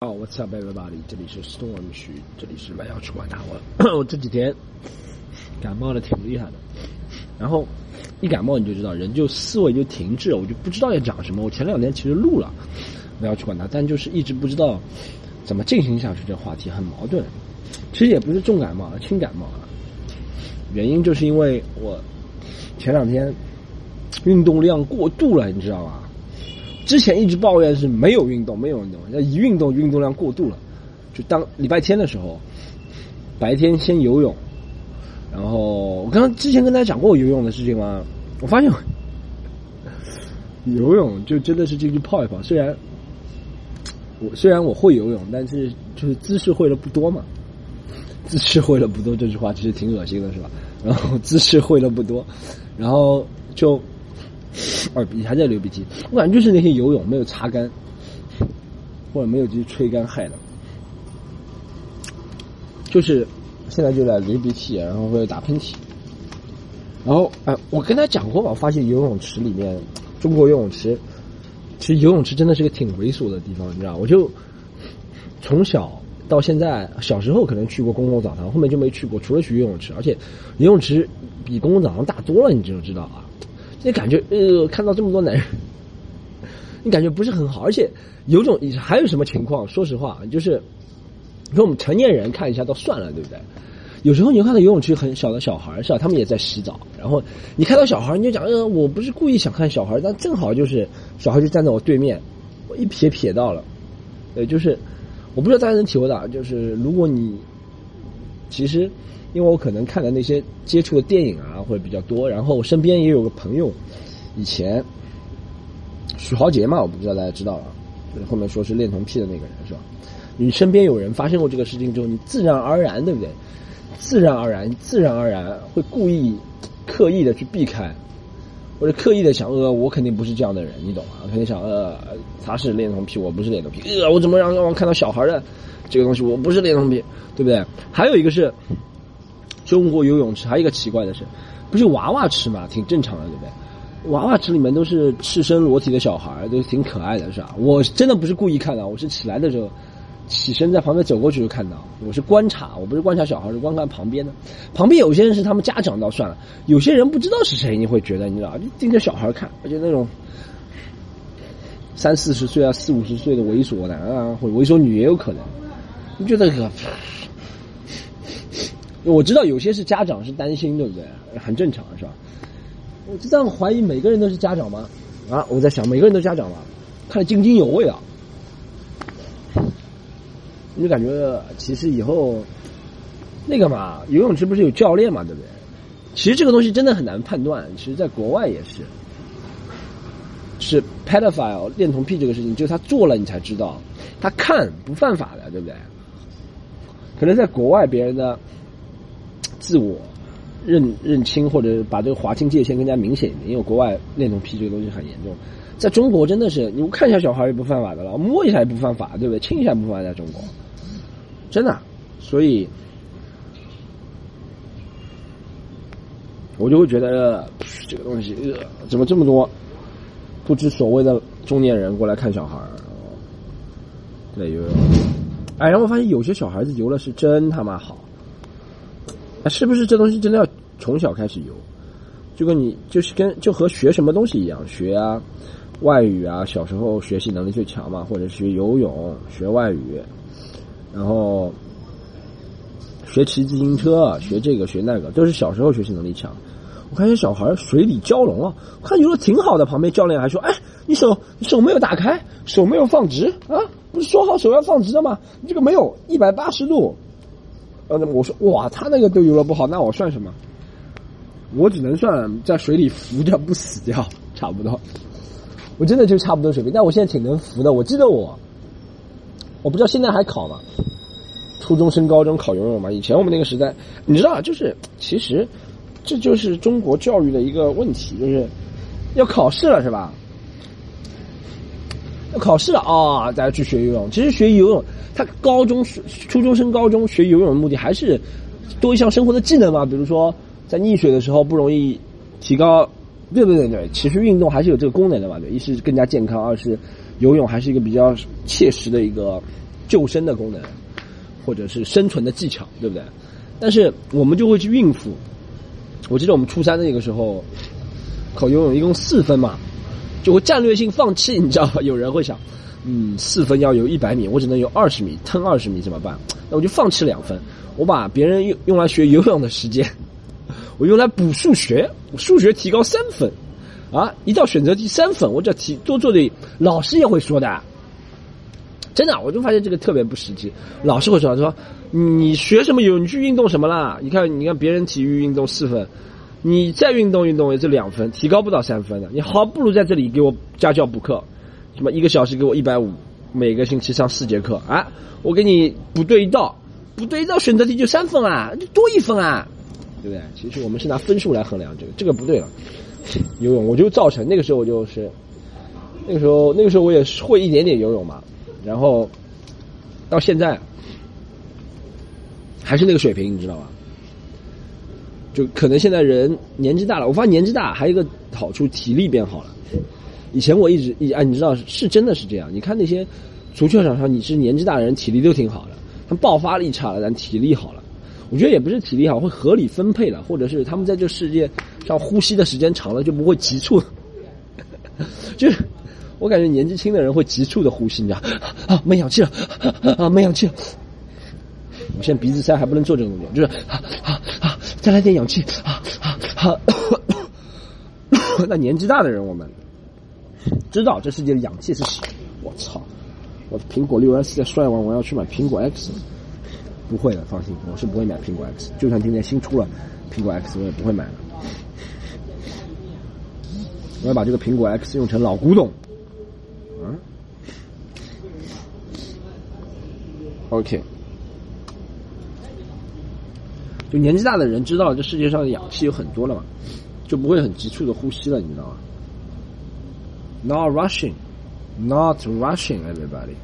哦，What's up, everybody？这里是 Storm 徐，这里是买药去管大我。我这几天感冒的挺厉害的，然后一感冒你就知道人就思维就停滞了，我就不知道要讲什么。我前两天其实录了买药去管他，但就是一直不知道怎么进行下去。这话题很矛盾。其实也不是重感冒，轻感冒啊。原因就是因为我前两天运动量过度了，你知道吧？之前一直抱怨是没有运动，没有运动，那一运动运动量过度了。就当礼拜天的时候，白天先游泳，然后我刚刚之前跟大家讲过游泳的事情吗？我发现游泳就真的是进去泡一泡。虽然我虽然我会游泳，但是就是姿势会的不多嘛。姿势会的不多这句话其实挺恶心的，是吧？然后姿势会的不多，然后就。二鼻还在流鼻涕，我感觉就是那些游泳没有擦干，或者没有去吹干害的，就是现在就在流鼻涕，然后或者打喷嚏，然后哎，我跟他讲过吧，我发现游泳池里面，中国游泳池，其实游泳池真的是个挺猥琐的地方，你知道？我就从小到现在，小时候可能去过公共澡堂，后面就没去过，除了去游泳池，而且游泳池比公共澡堂大多了，你知不知道啊？你感觉呃，看到这么多男人，你感觉不是很好，而且有种还有什么情况？说实话，就是说我们成年人看一下都算了，对不对？有时候你看到游泳池很小的小孩是吧？他们也在洗澡，然后你看到小孩，你就讲呃，我不是故意想看小孩，但正好就是小孩就站在我对面，我一瞥瞥到了，呃，就是我不知道大家能体会到，就是如果你其实。因为我可能看的那些接触的电影啊，会比较多，然后我身边也有个朋友，以前许豪杰嘛，我不知道大家知道了，就是后面说是恋童癖的那个人是吧？你身边有人发生过这个事情之后，你自然而然对不对？自然而然，自然而然会故意刻意的去避开，或者刻意的想呃，我肯定不是这样的人，你懂吗？肯定想呃，他是恋童癖，我不是恋童癖，呃，我怎么让让我看到小孩的这个东西，我不是恋童癖，对不对？还有一个是。中国游泳池还有一个奇怪的是，不是娃娃池嘛，挺正常的，对不对？娃娃池里面都是赤身裸体的小孩，都挺可爱的，是吧？我真的不是故意看到，我是起来的时候，起身在旁边走过去就看到。我是观察，我不是观察小孩，是观看旁边的。旁边有些人是他们家长倒算了，有些人不知道是谁，你会觉得你知道，就盯着小孩看，而且那种三四十岁啊、四五十岁的猥琐男啊，或者猥琐女也有可能，你觉得可？我知道有些是家长是担心，对不对？很正常，是吧？我就这样怀疑每个人都是家长吗？啊，我在想每个人都家长吗？看得津津有味啊！你就感觉其实以后那个嘛，游泳池不是有教练嘛，对不对？其实这个东西真的很难判断。其实，在国外也是，是 pedophile 恋童癖这个事情，就是他做了你才知道，他看不犯法的，对不对？可能在国外别人的。自我认认清或者把这个划清界限更加明显一点，因为国外恋童癖这个东西很严重，在中国真的是你看一下小孩也不犯法的了，摸一下也不犯法，对不对？亲一下不犯法，在中国，真的，所以我就会觉得这个东西呃，怎么这么多不知所谓的中年人过来看小孩儿对游泳，哎，然后我发现有些小孩子游的是真他妈好。是不是这东西真的要从小开始游？就跟你就是跟就和学什么东西一样，学啊外语啊，小时候学习能力最强嘛，或者学游泳、学外语，然后学骑自行车、学这个学那个，都是小时候学习能力强。我看见小孩水里蛟龙啊，我看游的挺好的，旁边教练还说：“哎，你手你手没有打开，手没有放直啊，不是说好手要放直的吗？你这个没有一百八十度。”呃，我说哇，他那个都游的不好，那我算什么？我只能算在水里浮着不死掉，差不多。我真的就差不多水平，但我现在挺能浮的。我记得我，我不知道现在还考吗？初中升高中考游泳吗？以前我们那个时代，你知道，就是其实这就是中国教育的一个问题，就是要考试了，是吧？要考试了啊！大家去学游泳。其实学游泳，他高中、初中升高中学游泳的目的还是多一项生活的技能嘛。比如说，在溺水的时候不容易提高，对不对？对，其实运动还是有这个功能的嘛。对，一是更加健康，二是游泳还是一个比较切实的一个救生的功能，或者是生存的技巧，对不对？但是我们就会去应付。我记得我们初三那个时候考游泳一共四分嘛，就会战略性放弃，你知道吧？有人会想，嗯，四分要游一百米，我只能游二十米，腾二十米怎么办？那我就放弃两分，我把别人用用来学游泳的时间，我用来补数学，数学提高三分，啊，一道选择题三分，我只要提多做对，老师也会说的。真的，我就发现这个特别不实际。老师会说：“说你学什么游？你去运动什么啦？你看，你看别人体育运动四分，你再运动运动也就两分，提高不到三分的。你好，不如在这里给我家教补课，什么一个小时给我一百五，每个星期上四节课啊！我给你补对一道，不对一道选择题就三分啊，就多一分啊，对不对？其实我们是拿分数来衡量这个，这个不对了。游泳我就造成那个时候我就是那个时候那个时候我也会一点点游泳嘛。”然后到现在还是那个水平，你知道吧？就可能现在人年纪大了，我发现年纪大还有一个好处，体力变好了。以前我一直一啊，你知道是真的是这样。你看那些足球场上，你是年纪大的人，体力都挺好的，他们爆发力差了，但体力好了。我觉得也不是体力好，会合理分配了，或者是他们在这世界上呼吸的时间长了，就不会急促，就是。我感觉年纪轻的人会急促的呼吸，你知道啊，没氧气了，啊，没氧气了。我现在鼻子塞还不能做这种动作，就是啊啊啊，再来点氧气，啊啊啊。那年纪大的人，我们知道这世界的氧气是什么。我操，我的苹果六 S 在摔完，我要去买苹果 X。不会的，放心，我是不会买苹果 X。就算今天新出了苹果 X，我也不会买的。我要把这个苹果 X 用成老古董。嗯 OK，就年纪大的人知道这世界上的氧气有很多了嘛，就不会很急促的呼吸了，你知道吗？Not rushing, not rushing, everybody。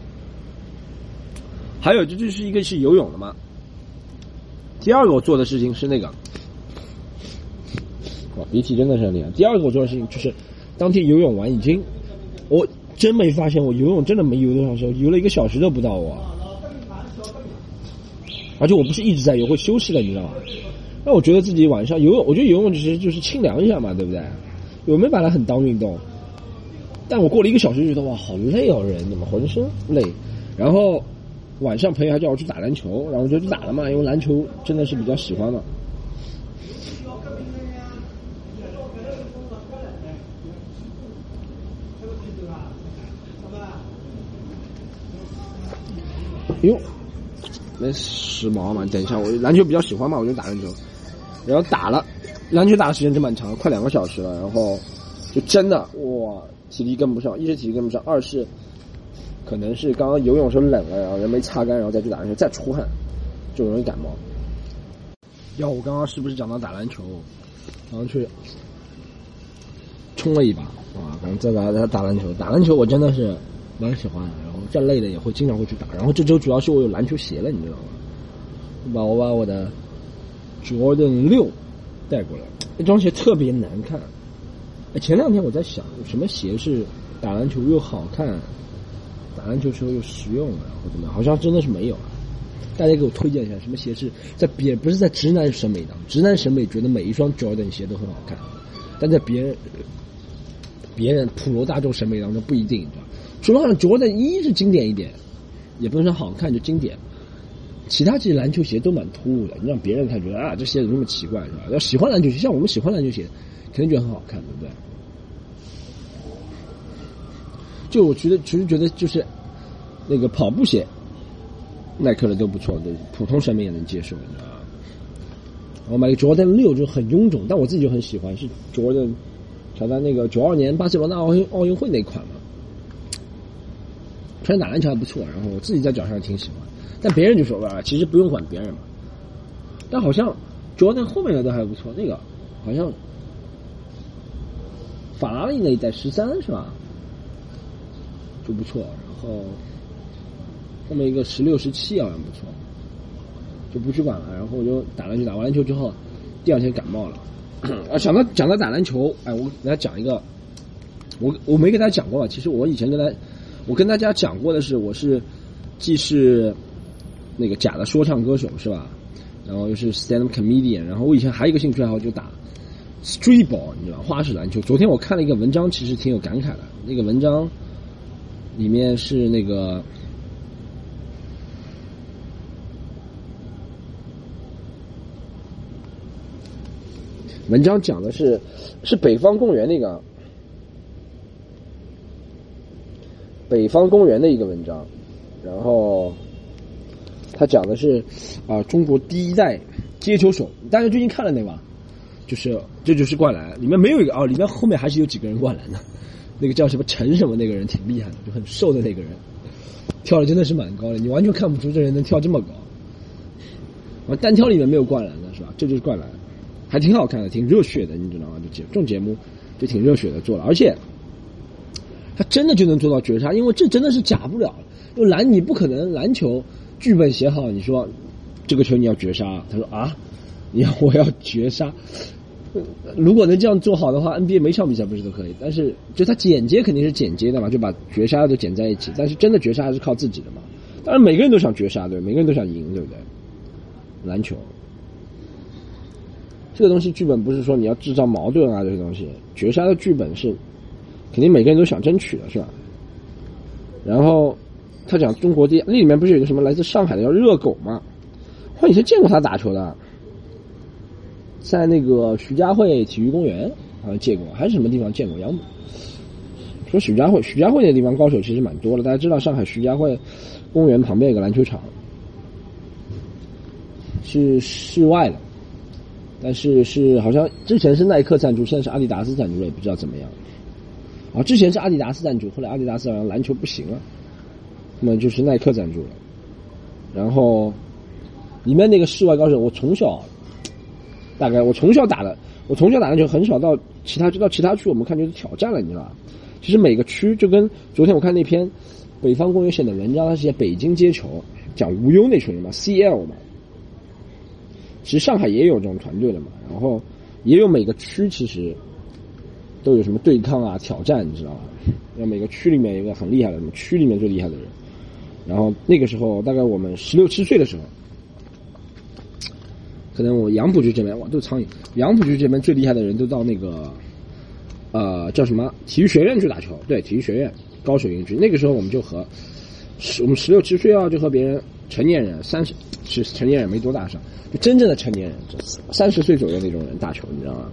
还有，这就是一个是游泳的嘛。第二个我做的事情是那个，哇，鼻涕真的是很厉害。第二个我做的事情就是，当天游泳完已经，我真没发现我游泳真的没游多长时间，游了一个小时都不到我。而且我不是一直在游，会休息的，你知道吗？那我觉得自己晚上游泳，我觉得游泳其实就是清凉一下嘛，对不对？我没把它很当运动，但我过了一个小时，觉得哇，好累哦，人怎么浑身累？然后晚上朋友还叫我去打篮球，然后我就去打了嘛，因为篮球真的是比较喜欢嘛。哟。那时髦嘛？等一下，我篮球比较喜欢嘛，我就打篮球。然后打了，篮球打的时间真蛮长，快两个小时了。然后就真的哇，体力跟不上，一是体力跟不上，二是可能是刚刚游泳时候冷了，然后人没擦干，然后再去打篮球，再出汗就容易感冒。要我刚刚是不是讲到打篮球？然后去冲了一把啊，然后再来再打篮球。打篮球我真的是蛮喜欢的。再累的也会经常会去打，然后这周主要是我有篮球鞋了，你知道吗？我把我把我的 Jordan 六带过来，那双鞋特别难看。前两天我在想，什么鞋是打篮球又好看，打篮球时候又实用的，或怎么样？好像真的是没有啊。大家给我推荐一下，什么鞋是在别不是在直男审美当中，直男审美觉得每一双 Jordan 鞋都很好看，但在别人别人普罗大众审美当中不一定，你知道。除了好像 Jordan 一是经典一点，也不能说好看就经典，其他其实篮球鞋都蛮突兀的，你让别人看觉得啊这鞋子那么奇怪是吧？要喜欢篮球鞋，像我们喜欢篮球鞋，肯定觉得很好看，对不对？就我觉得，其实觉得就是那个跑步鞋，耐克的都不错，的普通审美也能接受，你知道吗？我买个 Jordan 六就很臃肿，但我自己就很喜欢，是 Jordan，乔丹那个九二年巴塞罗那奥运奥运会那款嘛。穿打篮球还不错，然后我自己在脚上挺喜欢，但别人就说吧，其实不用管别人嘛。但好像 Jordan 后面的都还不错，那个好像法拉利那一代十三是吧？就不错，然后后面一个十六、十七好像不错，就不去管了。然后我就打篮球，打完篮球之后，第二天感冒了。啊，想到讲到打篮球，哎，我给大家讲一个，我我没给大家讲过吧？其实我以前跟他。我跟大家讲过的是，我是既是那个假的说唱歌手是吧？然后又是 stand up comedian，然后我以前还有一个兴趣爱好就打 street ball，你知道花式篮球。昨天我看了一个文章，其实挺有感慨的。那个文章里面是那个文章讲的是是北方公园那个北方公园的一个文章，然后。他讲的是啊，中国第一代接球手，大家最近看了那吧？就是这就是灌篮，里面没有一个哦，里面后面还是有几个人灌篮的。那个叫什么陈什么那个人挺厉害的，就很瘦的那个人，跳的真的是蛮高的，你完全看不出这人能跳这么高。啊，单挑里面没有灌篮的是吧？这就是灌篮，还挺好看的，挺热血的，你知道吗？就这种节目就挺热血的做了，而且他真的就能做到绝杀，因为这真的是假不了。就篮你不可能篮球。剧本写好，你说这个球你要绝杀，他说啊，你要 我要绝杀。如果能这样做好的话，NBA 每场比赛不是都可以？但是就他剪接肯定是剪接的嘛，就把绝杀都剪在一起。但是真的绝杀还是靠自己的嘛。当然每个人都想绝杀，对，每个人都想赢，对不对？篮球这个东西剧本不是说你要制造矛盾啊，这些东西绝杀的剧本是肯定每个人都想争取的，是吧？然后。他讲中国第那里面不是有个什么来自上海的叫热狗吗？我以前见过他打球的，在那个徐家汇体育公园好像见过，还是什么地方见过？杨说徐家汇，徐家汇那地方高手其实蛮多的。大家知道上海徐家汇公园旁边有个篮球场，是室外的，但是是好像之前是耐克赞助，现在是阿迪达斯赞助了，也不知道怎么样。啊，之前是阿迪达斯赞助，后来阿迪达斯好像篮球不行了。那么就是耐克赞助了，然后里面那个室外高手，我从小大概我从小打的，我从小打篮球很少到其他就到其他区，我们看就是挑战了，你知道吧？其实每个区就跟昨天我看那篇北方公园写的文章，它是写北京接球，讲无忧那群人嘛，CL 嘛。其实上海也有这种团队的嘛，然后也有每个区其实都有什么对抗啊、挑战，你知道吧？要每个区里面一个很厉害的，什么区里面最厉害的人。然后那个时候，大概我们十六七岁的时候，可能我杨浦区这边哇都是苍蝇。杨浦区这边最厉害的人都到那个，呃，叫什么体育学院去打球？对，体育学院高水云集。那个时候我们就和，十我们十六七岁啊，就和别人成年人三十，其实成年人没多大上，就真正的成年人，三十岁左右那种人打球，你知道吗？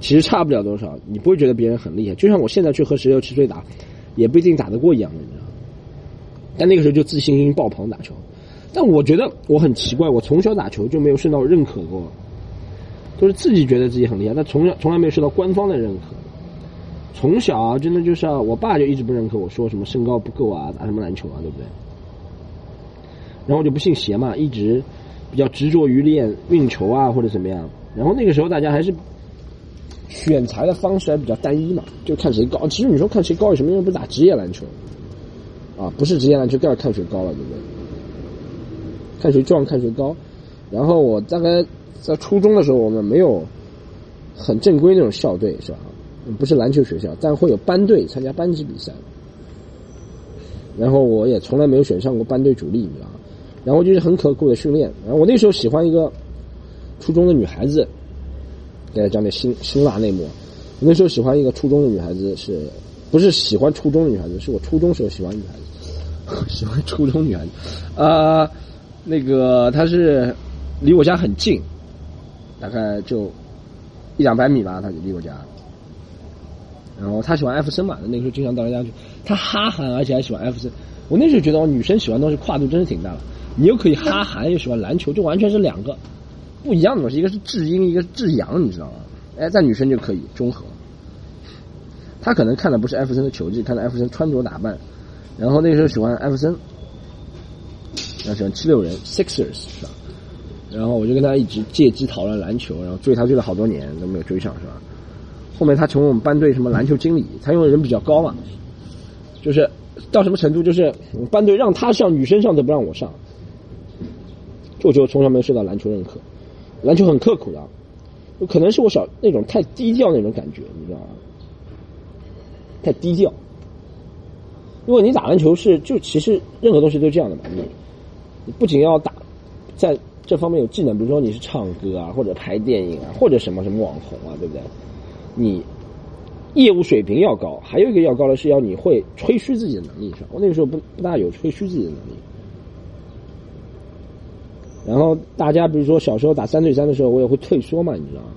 其实差不了多少，你不会觉得别人很厉害。就像我现在去和十六七岁打，也不一定打得过一样的，你知道吗。但那个时候就自信心爆棚打球，但我觉得我很奇怪，我从小打球就没有受到认可过，都是自己觉得自己很厉害，但从小从来没有受到官方的认可。从小啊，真的就是我爸就一直不认可我说什么身高不够啊，打什么篮球啊，对不对？然后我就不信邪嘛，一直比较执着于练运球啊或者怎么样。然后那个时候大家还是选材的方式还比较单一嘛，就看谁高。其实你说看谁高有什么用？不是打职业篮球。啊，不是职业篮球，更要看谁高了，对不对？看谁壮，看谁高。然后我大概在初中的时候，我们没有很正规那种校队，是吧？不是篮球学校，但会有班队参加班级比赛。然后我也从来没有选上过班队主力，你知道吗？然后就是很刻苦的训练。然后我那时候喜欢一个初中的女孩子，给大家讲点辛辛辣内幕。我那时候喜欢一个初中的女孩子，是不是喜欢初中的女孩子？是我初中时候喜欢女孩子。喜欢初中女孩子，啊，那个她是离我家很近，大概就一两百米吧，她就离我家。然后她喜欢艾弗森嘛，那个时候经常到人家去。她哈韩，而且还喜欢艾弗森。我那时候觉得，女生喜欢东西跨度真是挺大的。你又可以哈韩，又喜欢篮球，就完全是两个不一样的东西。一个是至阴，一个是至阳，你知道吗？哎，在女生就可以中和。她可能看的不是艾弗森的球技，看的艾弗森穿着打扮。然后那时候喜欢艾弗森，然后喜欢七六人 Sixers 是吧？然后我就跟他一直借机讨论篮球，然后追他追了好多年都没有追上是吧？后面他成为我们班队什么篮球经理，他因为人比较高嘛，就是到什么程度就是班队让他上女生上都不让我上，就我觉得从小没有受到篮球认可，篮球很刻苦的，可能是我小那种太低调那种感觉，你知道吗？太低调。因为你打篮球是就其实任何东西都这样的嘛，你不仅要打，在这方面有技能，比如说你是唱歌啊，或者拍电影啊，或者什么什么网红啊，对不对？你业务水平要高，还有一个要高的是要你会吹嘘自己的能力上。我那个时候不不大有吹嘘自己的能力。然后大家比如说小时候打三对三的时候，我也会退缩嘛，你知道吗？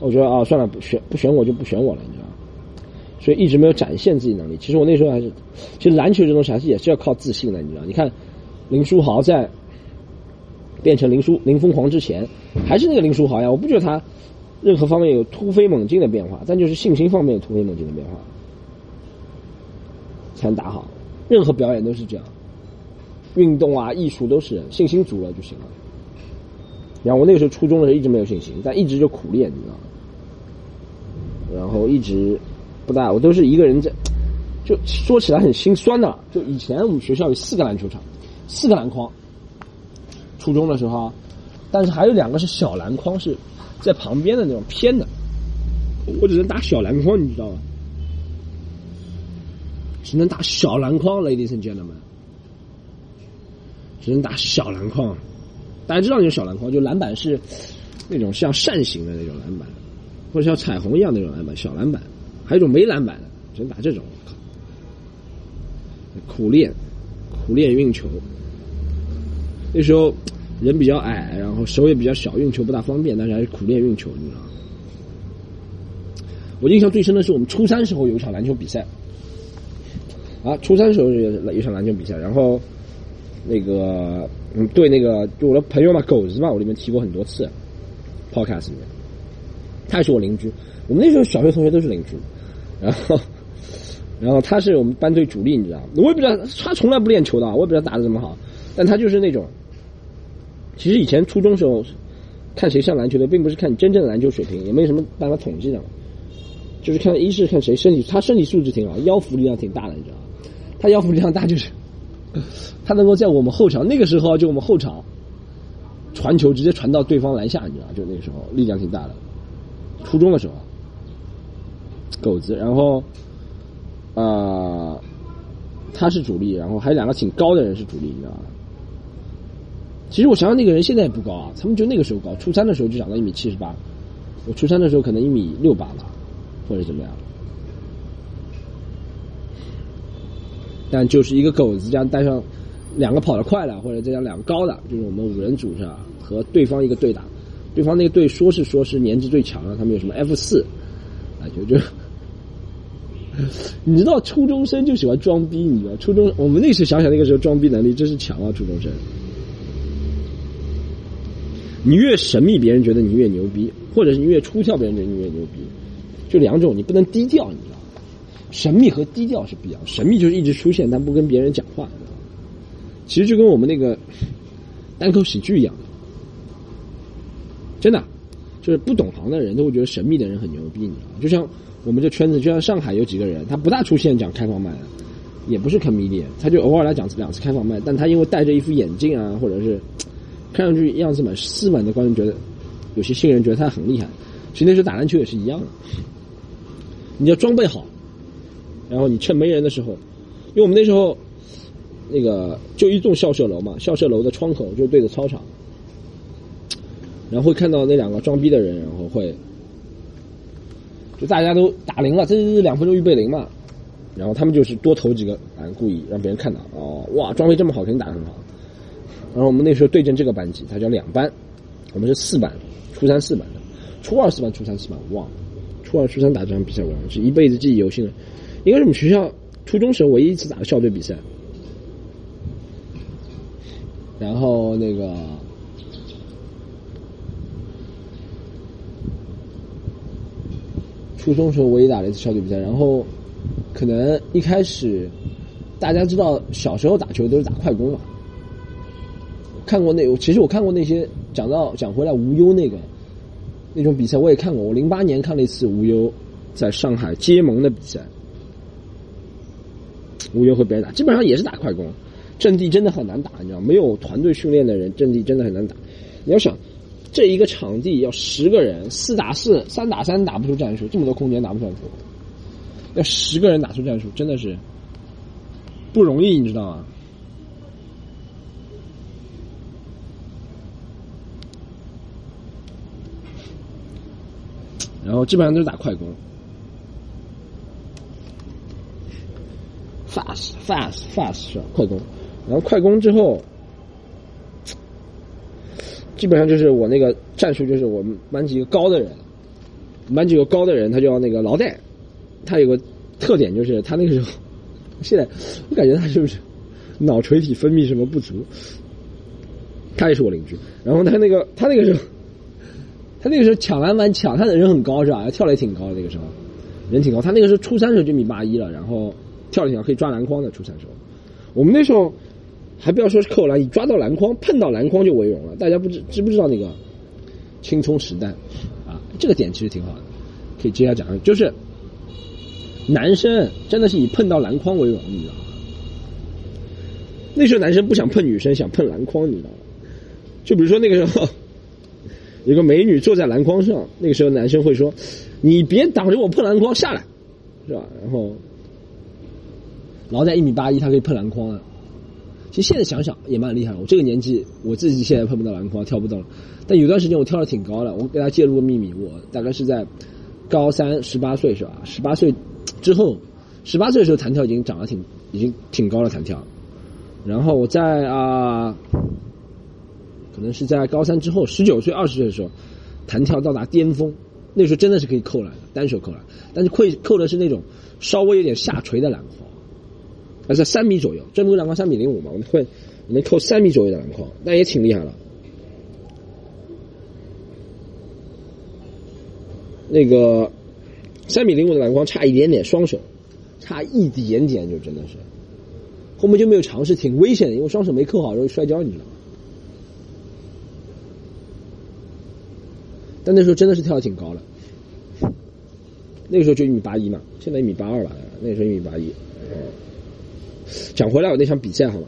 我觉得啊，算了，不选不选我就不选我了，你知道吗？所以一直没有展现自己能力。其实我那时候还是，其实篮球这东西还是也是要靠自信的，你知道？你看林书豪在变成林书林疯狂之前，还是那个林书豪呀。我不觉得他任何方面有突飞猛进的变化，但就是信心方面有突飞猛进的变化，才能打好。任何表演都是这样，运动啊、艺术都是信心足了就行了。然后我那个时候初中的时候一直没有信心，但一直就苦练，你知道吗？然后一直不大，我都是一个人在，就说起来很心酸的。就以前我们学校有四个篮球场，四个篮筐。初中的时候，但是还有两个是小篮筐，是在旁边的那种偏的。我只能打小篮筐，你知道吗？只能打小篮筐，ladies and gentlemen，只能打小篮筐。大家知道那种小篮筐，就篮板是那种像扇形的那种篮板，或者像彩虹一样那种篮板，小篮板。还有一种没篮板的，只能打这种。苦练，苦练运球。那时候人比较矮，然后手也比较小，运球不大方便，但是还是苦练运球，你知道吗？我印象最深的是我们初三时候有一场篮球比赛，啊，初三时候有有场篮球比赛，然后那个嗯，对那个就我的朋友嘛，狗子嘛，我里面提过很多次，podcast 里面，他也是我邻居，我们那时候小学同学都是邻居，然后然后他是我们班队主力，你知道，我也不知道他从来不练球的，我也不知道打的怎么好，但他就是那种。其实以前初中时候看谁上篮球的，并不是看你真正的篮球水平，也没有什么办法统计的，就是看一是看谁身体，他身体素质挺好，腰腹力量挺大的，你知道吗？他腰腹力量大就是 他能够在我们后场那个时候就我们后场传球直接传到对方篮下，你知道就那个时候力量挺大的。初中的时候，狗子，然后啊他是主力，然后还有两个挺高的人是主力，你知道吗？其实我想想，那个人现在也不高啊，他们就那个时候高。初三的时候就长到一米七十八，我初三的时候可能一米六八吧，或者怎么样。但就是一个狗子加带上两个跑得快的，或者再加两个高的，就是我们五人组是吧？和对方一个对打，对方那个队说是说是年纪最强的，他们有什么 F 四，啊就就，你知道初中生就喜欢装逼，你知道初中我们那时想想那个时候装逼能力真是强啊，初中生。你越神秘，别人觉得你越牛逼；或者是你越出挑，别人觉得你越牛逼。就两种，你不能低调，你知道吗？神秘和低调是不一样。神秘就是一直出现，但不跟别人讲话。其实就跟我们那个单口喜剧一样，真的，就是不懂行的人都会觉得神秘的人很牛逼，你知道吗？就像我们这圈子，就像上海有几个人，他不大出现讲开放麦，也不是 comedian，他就偶尔来讲两次开放麦，但他因为戴着一副眼镜啊，或者是。看上去样子蛮斯文的，观众觉得有些新人觉得他很厉害。其实那时候打篮球也是一样的，你要装备好，然后你趁没人的时候，因为我们那时候那个就一栋校舍楼嘛，校舍楼的窗口就对着操场，然后会看到那两个装逼的人，然后会就大家都打铃了，这是两分钟预备铃嘛，然后他们就是多投几个篮，故意让别人看到哦，哇，装备这么好，肯定打得很好。然后我们那时候对阵这个班级，他叫两班，我们是四班，初三四班的，初二四班，初三四班，忘了，初二初三打这场比赛，我是一辈子记忆犹新的，应该是我们学校初中时候唯一一次打的校队比赛。然后那个初中时候唯一打了一次校队比赛，然后可能一开始大家知道小时候打球都是打快攻嘛。看过那，其实我看过那些讲到讲回来无忧那个那种比赛，我也看过。我零八年看了一次无忧在上海结盟的比赛，无忧和别人打，基本上也是打快攻，阵地真的很难打，你知道，没有团队训练的人，阵地真的很难打。你要想，这一个场地要十个人，四打四、三打三打不出战术，这么多空间打不出战术，要十个人打出战术，真的是不容易，你知道吗？然后基本上都是打快攻，fast fast fast 是吧？快攻，然后快攻之后，基本上就是我那个战术，就是我们班级一个高的人，班级有个高的人，他叫那个劳代，他有个特点就是他那个时候，现在我感觉他是不是脑垂体分泌什么不足？他也是我邻居，然后他那个他那个时候。他那个时候抢篮板抢，他的人很高是吧？跳的也挺高的那个时候，人挺高。他那个时候初三的时候就一米八一了，然后跳的挺高，可以抓篮筐的。初三时候，我们那时候还不要说是扣篮，你抓到篮筐碰到篮筐就为荣了。大家不知知不知道那个青葱时代啊？这个点其实挺好的，可以接下来讲。就是男生真的是以碰到篮筐为荣，你知道吗？那时候男生不想碰女生，想碰篮筐，你知道吗？就比如说那个时候。有个美女坐在篮筐上，那个时候男生会说：“你别挡着我碰篮筐，下来，是吧？”然后，老在一米八一，他可以碰篮筐啊。其实现在想想也蛮厉害。我这个年纪，我自己现在碰不到篮筐，跳不动了。但有段时间我跳的挺高的。我给大家揭露个秘密，我大概是在高三十八岁是吧？十八岁之后，十八岁的时候弹跳已经长得挺，已经挺高了弹跳。然后我在啊。可能是在高三之后，十九岁、二十岁的时候，弹跳到达巅峰。那时候真的是可以扣篮的，单手扣篮。但是扣扣的是那种稍微有点下垂的篮筐，而在三米左右。正规篮筐三米零五嘛，我们会能扣三米左右的篮筐，那也挺厉害了。那个三米零五的篮筐差一点点，双手差一点点，就真的是后面就没有尝试，挺危险的，因为双手没扣好容易摔跤，你知道吗？但那时候真的是跳的挺高的，那个时候就一米八一嘛，现在一米八二了。那个时候一米八一。讲回来，我那场比赛好吗？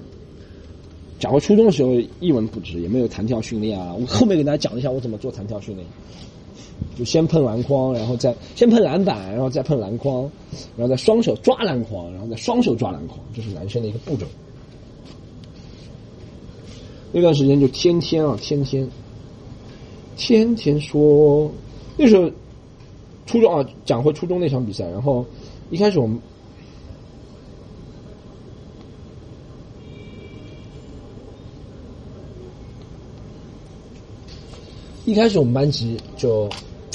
讲回初中的时候一文不值，也没有弹跳训练啊。我后面给大家讲一下我怎么做弹跳训练，就先碰篮筐，然后再先碰篮板，然后再碰篮筐，然后再双手抓篮筐，然后再双手抓篮筐，这是男生的一个步骤。那段时间就天天啊，天天。天天说，那时候初中啊，讲回初中那场比赛。然后一开始我们一开始我们班级就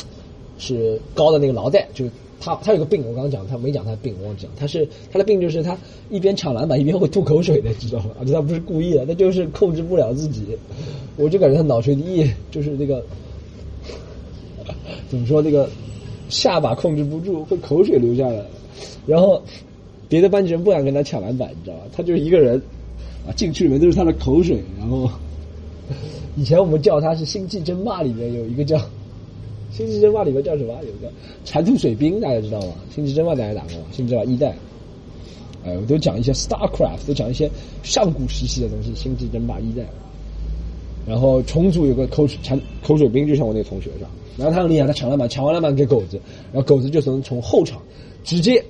是高的那个老戴，就他他有个病，我刚刚讲他没讲他的病，我讲，他是他的病就是他一边抢篮板一边会吐口水的，知道吗？而且他不是故意的，他就是控制不了自己。我就感觉他脑垂体就是那个 怎么说那个下巴控制不住，会口水流下来。然后别的班级人不敢跟他抢篮板，你知道吧？他就一个人啊，进去里面都是他的口水。然后 以前我们叫他是《星际争霸》里面有一个叫《星际争霸》里面叫什么？有个馋吐水兵，大家知道吗？《星际争霸》大家打过吗，《星际争霸》一代。哎，我都讲一些 StarCraft，都讲一些上古时期的东西，《星际争霸》一代。然后重组有个口水抢口水兵，就像我那个同学是吧？然后他很厉害，他抢篮板，抢完篮板给狗子，然后狗子就从从后场直接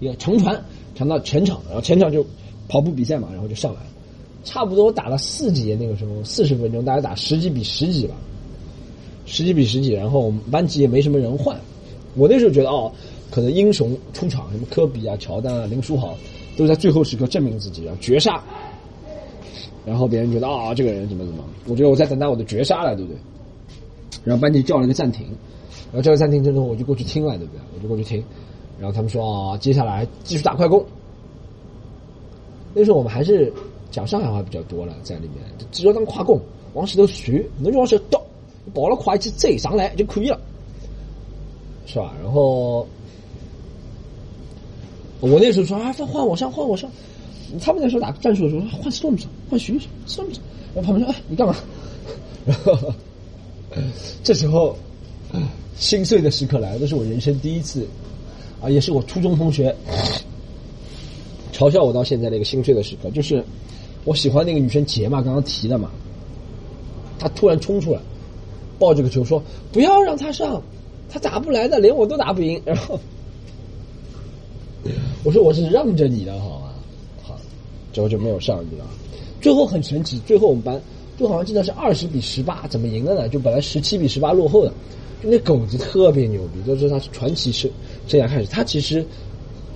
一个长传传到前场，然后前场就跑步比赛嘛，然后就上来了。差不多打了四节，那个时候四十分钟，大家打十几比十几吧，十几比十几。然后我们班级也没什么人换，我那时候觉得哦，可能英雄出场，什么科比啊、乔丹啊、林书豪，都在最后时刻证明自己，啊绝杀。然后别人觉得啊，这个人怎么怎么？我觉得我在等待我的绝杀了，对不对？然后班级叫了一个暂停，然后叫了暂停之后，我就过去听了，对不对？我就过去听，然后他们说啊，接下来继续打快攻。那时候我们还是讲上海话比较多了，在里面，只要当快攻，往前头学，那就往前倒，跑了快去追上来就可以了，是吧？然后我那时候说啊，换我上，换我上。他们那时候打战术的时候，换 storm 上，换徐上，storm 上。然后旁边说：“哎，你干嘛？”然后这时候心碎的时刻来了，这是我人生第一次啊，也是我初中同学嘲笑我到现在的一个心碎的时刻，就是我喜欢那个女生杰嘛，刚刚提的嘛，她突然冲出来，抱着个球说：“不要让他上，他打不来的，连我都打不赢。”然后我说我是让着你的，好吗？好，之后就没有上，你知道吗？最后很神奇，最后我们班就好像记得是二十比十八，怎么赢的呢？就本来十七比十八落后的，就那狗子特别牛逼，就是他传奇生生涯开始，他其实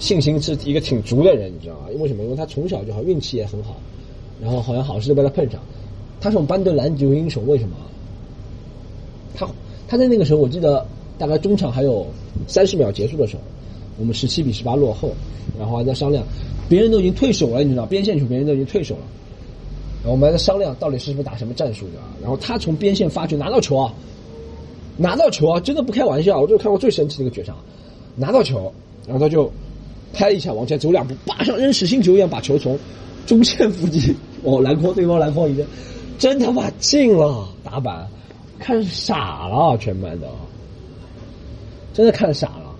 信心是一个挺足的人，你知道吗？因为什么？因为他从小就好，运气也很好，然后好像好事都被他碰上。他是我们班队篮球英雄，为什么？他他在那个时候，我记得大概中场还有三十秒结束的时候，我们十七比十八落后，然后还在商量，别人都已经退守了，你知道，边线球别人都已经退守了，然后我们还在商量到底是不是打什么战术的。然后他从边线发球拿到球啊，拿到球啊，真的不开玩笑，我就看过最神奇的一个绝杀，拿到球，然后他就拍一下往前走两步，叭像扔实心球一样把球从中线附近往篮筐对方篮筐一扔。真他妈进了打板，看傻了，全班的，真的看傻了。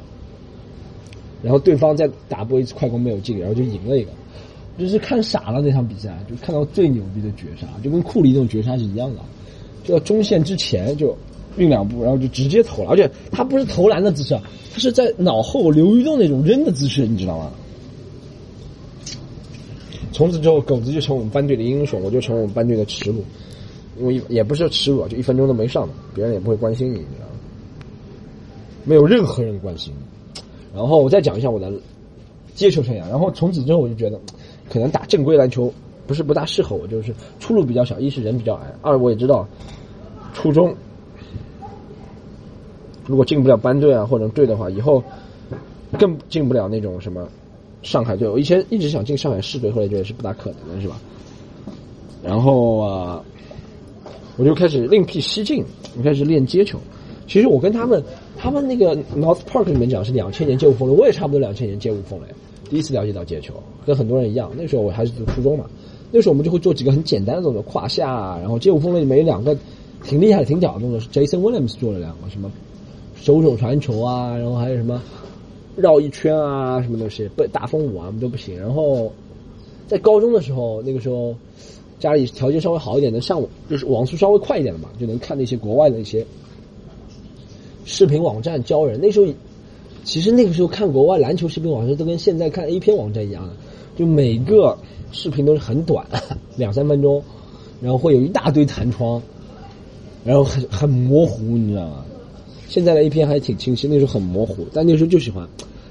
然后对方再打波一次快攻没有进，然后就赢了一个，就是看傻了那场比赛，就看到最牛逼的绝杀，就跟库里那种绝杀是一样的，就到中线之前就运两步，然后就直接投了，而且他不是投篮的姿势，他是在脑后刘玉栋那种扔的姿势，你知道吗？从此之后，狗子就成我们班队的英雄，我就成我们班队的耻辱。因为也不是耻辱，就一分钟都没上，别人也不会关心你，你知道吗？没有任何人关心。然后我再讲一下我的接球生涯。然后从此之后，我就觉得可能打正规篮球不是不大适合我，就是出路比较小，一是人比较矮，二我也知道初中如果进不了班队啊或者队的话，以后更进不了那种什么。上海队，我以前一直想进上海市队，后来觉得是不大可能的，是吧？然后啊，我就开始另辟蹊径，我开始练接球。其实我跟他们，他们那个 North Park 里面讲是两千年接无锋的，我也差不多两千年接无锋了。第一次了解到接球，跟很多人一样，那时候我还是读初中嘛。那时候我们就会做几个很简单的动作，胯下，然后接无锋里面有两个挺厉害的、挺屌的动作，是 Jason Williams 做了两个，什么手手传球啊，然后还有什么。绕一圈啊，什么东西不大风舞啊，我们都不行。然后在高中的时候，那个时候家里条件稍微好一点，能上就是网速稍微快一点的嘛，就能看那些国外的一些视频网站教人。那时候其实那个时候看国外篮球视频网站都跟现在看 A 片网站一样的，就每个视频都是很短，两三分钟，然后会有一大堆弹窗，然后很很模糊，你知道吗？现在的 A 片还挺清晰，那时候很模糊，但那时候就喜欢。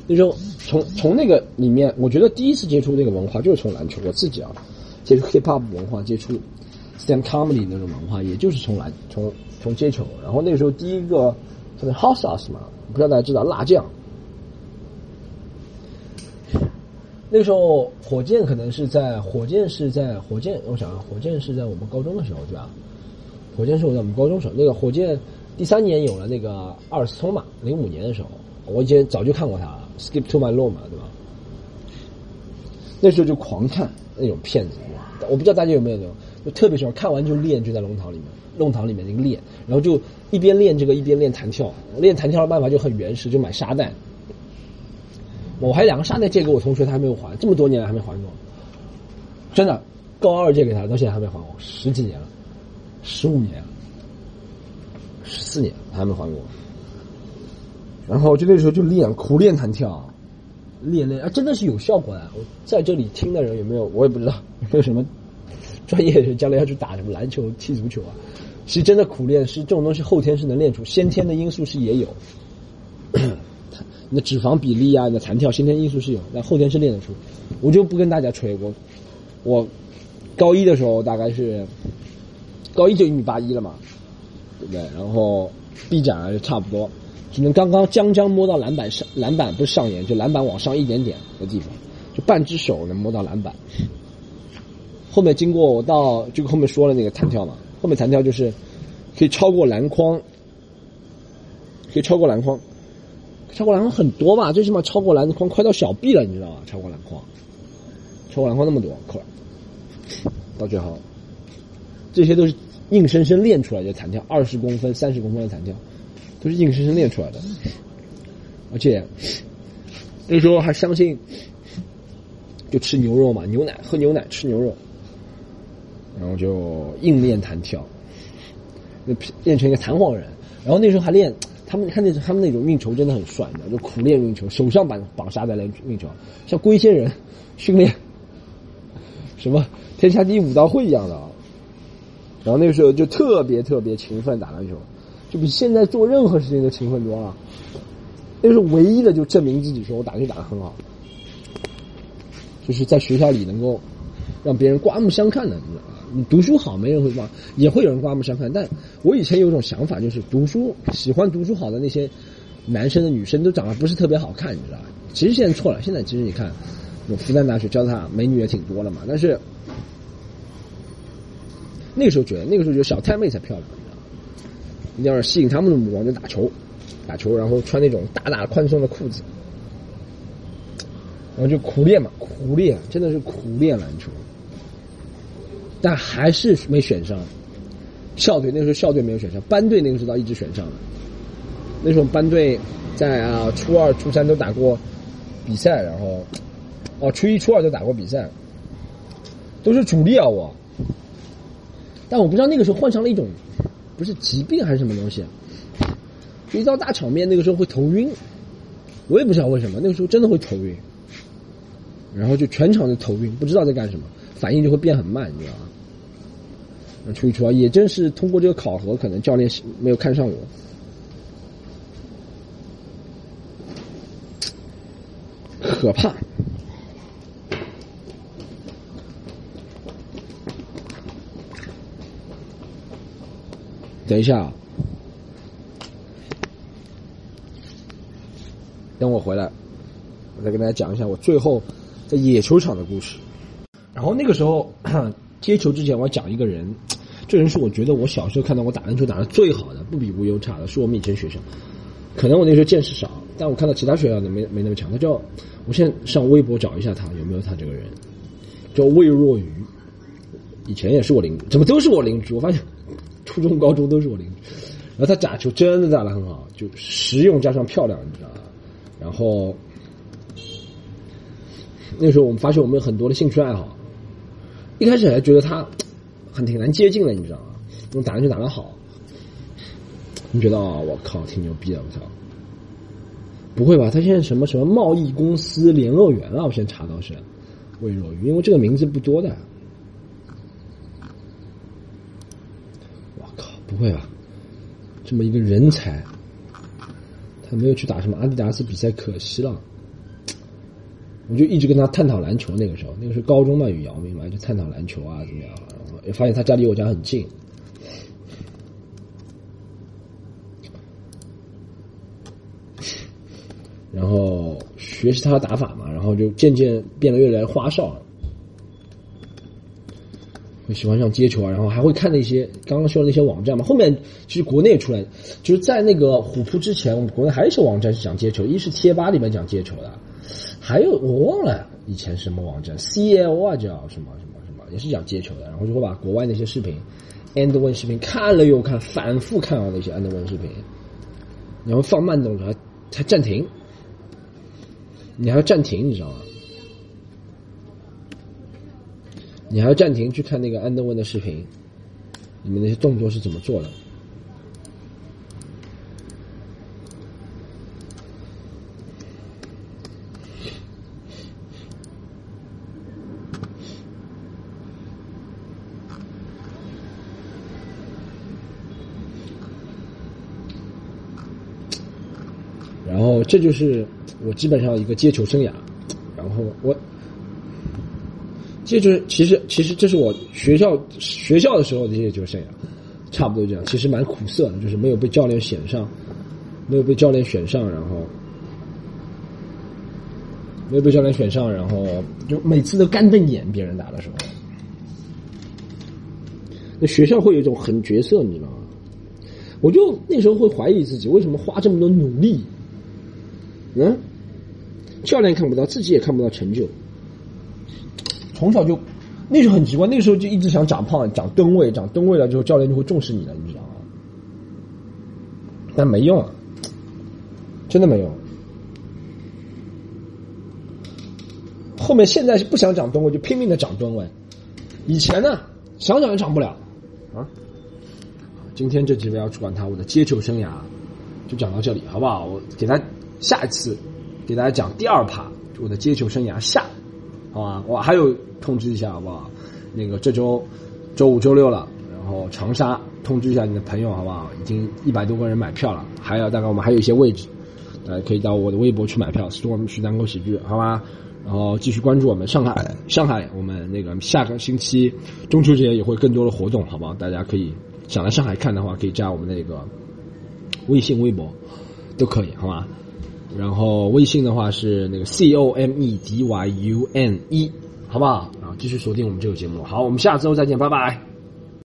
那时候从从那个里面，我觉得第一次接触那个文化就是从篮球，我自己啊，接触 hip hop 文化，接触 stand comedy 那种文化，也就是从来从从接球。然后那个时候第一个可能 hot sauce 嘛，不知道大家知道辣酱。那个时候火箭可能是在火箭是在火箭，我想，火箭是在我们高中的时候对吧？火箭是我在我们高中时候，那个火箭。第三年有了那个阿尔斯通嘛，零五年的时候，我以前早就看过他，Skip to my law 嘛，对吧？那时候就狂看那种骗子，我不知道大家有没有那种，就特别喜欢看完就练，就在弄堂里面，弄堂里面那个练，然后就一边练这个一边练弹跳，练弹跳的办法就很原始，就买沙袋。我还有两个沙袋借给我同学，他还没有还，这么多年了还没还我，真的，高二借给他，到现在还没还我，十几年了，十五年。十四年还没还给我，然后就那时候就练苦练弹跳，练练啊，真的是有效果的。我在这里听的人有没有？我也不知道有没有什么专业人将来要去打什么篮球、踢足球啊？其实真的苦练是这种东西，后天是能练出，先天的因素是也有。你的脂肪比例啊，你的弹跳，先天因素是有，但后天是练得出。我就不跟大家吹，我我高一的时候大概是高一就一米八一了嘛。对不对？然后臂展啊就差不多，只能刚刚将将摸到篮板上，篮板不是上沿，就篮板往上一点点的地方，就半只手能摸到篮板。后面经过我到就后面说了那个弹跳嘛，后面弹跳就是可以超过篮筐，可以超过篮筐，超过篮筐很多吧？最起码超过篮筐快到小臂了，你知道吧？超过篮筐，超过篮筐那么多，快到最后，这些都是。硬生生练出来的弹跳，二十公分、三十公分的弹跳，都是硬生生练出来的。而且那时候还相信，就吃牛肉嘛，牛奶喝牛奶吃牛肉，然后就硬练弹跳，就练成一个弹簧人。然后那时候还练他们看那他们那种运球真的很帅，你知道，就苦练运球，手上绑绑沙袋来运球，像龟仙人训练什么天下第一武道会一样的啊。然后那个时候就特别特别勤奋打篮球，就比现在做任何事情都勤奋多了。那是唯一的就证明自己说我打球打得很好，就是在学校里能够让别人刮目相看的，你知道吧？你读书好，没人会刮，也会有人刮目相看。但我以前有一种想法，就是读书喜欢读书好的那些男生的女生都长得不是特别好看，你知道吧？其实现在错了，现在其实你看，我复旦大学交大美女也挺多的嘛。但是那个时候觉得，那个时候觉得小太妹才漂亮，你知道吧？你要吸引他们的目光，就打球。打球，然后穿那种大大宽松的裤子，然后就苦练嘛，苦练，真的是苦练篮球，但还是没选上校队。那时候校队没有选上，班队那个时候倒一直选上了。那时候班队在啊初二、初三都打过比赛，然后哦初一、初二都打过比赛，都是主力啊我。但我不知道那个时候患上了一种不是疾病还是什么东西。一到大场面，那个时候会头晕，我也不知道为什么，那个时候真的会头晕，然后就全场就头晕，不知道在干什么，反应就会变很慢，你知道吗？初一初二也正是通过这个考核，可能教练没有看上我，可怕。等一下。等我回来，我再跟大家讲一下我最后在野球场的故事。然后那个时候 接球之前，我要讲一个人，这人是我觉得我小时候看到我打篮球打的最好的，不比无忧差的，是我们以前学校。可能我那时候见识少，但我看到其他学校的没没那么强。他叫，我现在上微博找一下他有没有他这个人，叫魏若愚，以前也是我邻居，怎么都是我邻居？我发现初中、高中都是我邻居。然后他打球真的打的很好，就实用加上漂亮，你知道吗？然后那时候我们发现我们有很多的兴趣爱好，一开始还觉得他很挺难接近的，你知道吗？因为打篮球打得好，你觉得啊，我靠，挺牛逼的，我操！不会吧？他现在什么什么贸易公司联络员啊？我现在查到是魏若愚，因为这个名字不多的。我靠，不会吧？这么一个人才。他没有去打什么阿迪达斯比赛，可惜了。我就一直跟他探讨篮球。那个时候，那个是高中嘛，与姚明嘛，就探讨篮球啊，怎么样？然后也发现他家离我家很近，然后学习他的打法嘛，然后就渐渐变得越来越花哨了。会喜欢上接球啊，然后还会看那些刚刚说的那些网站嘛。后面其实国内出来，就是在那个虎扑之前，我们国内还有一些网站是讲接球，一是贴吧里面讲接球的，还有我忘了以前什么网站，CL 啊叫什么什么什么，也是讲接球的。然后就会把国外那些视频，end one 视频看了又看，反复看啊那些 end one 视频，然后放慢动作，才暂停，你还要暂停，你知道吗？你还要暂停去看那个安德文的视频，你们那些动作是怎么做的？然后这就是我基本上一个接球生涯，然后我。这就是其实其实这是我学校学校的时候的些球生涯，差不多这样。其实蛮苦涩的，就是没有被教练选上，没有被教练选上，然后没有被教练选上，然后就每次都干瞪眼，别人打的时候。那学校会有一种狠角色，你知道吗？我就那时候会怀疑自己，为什么花这么多努力，嗯，教练看不到，自己也看不到成就。从小就，那时候很奇怪，那个时候就一直想长胖、长吨位、长吨位了之后，教练就会重视你了，你知道吗？但没用，真的没用。后面现在是不想长吨位，就拼命的长吨位。以前呢，想长也长不了啊。今天这几位要去管他我的接球生涯，就讲到这里，好不好？我给他下一次给大家讲第二趴，我的接球生涯下，好吧？我还有通知一下，好不好？那个这周周五、周六了，然后长沙通知一下你的朋友，好不好？已经一百多个人买票了，还有大概我们还有一些位置，大家可以到我的微博去买票，storm 徐丹沟喜剧，好吧？然后继续关注我们上海，上海我们那个下个星期中秋节也会更多的活动，好不好？大家可以想来上海看的话，可以加我们那个微信、微博都可以，好吧？然后微信的话是那个 C O M E D Y U N E，好不好？然后继续锁定我们这个节目，好，我们下周再见，拜拜。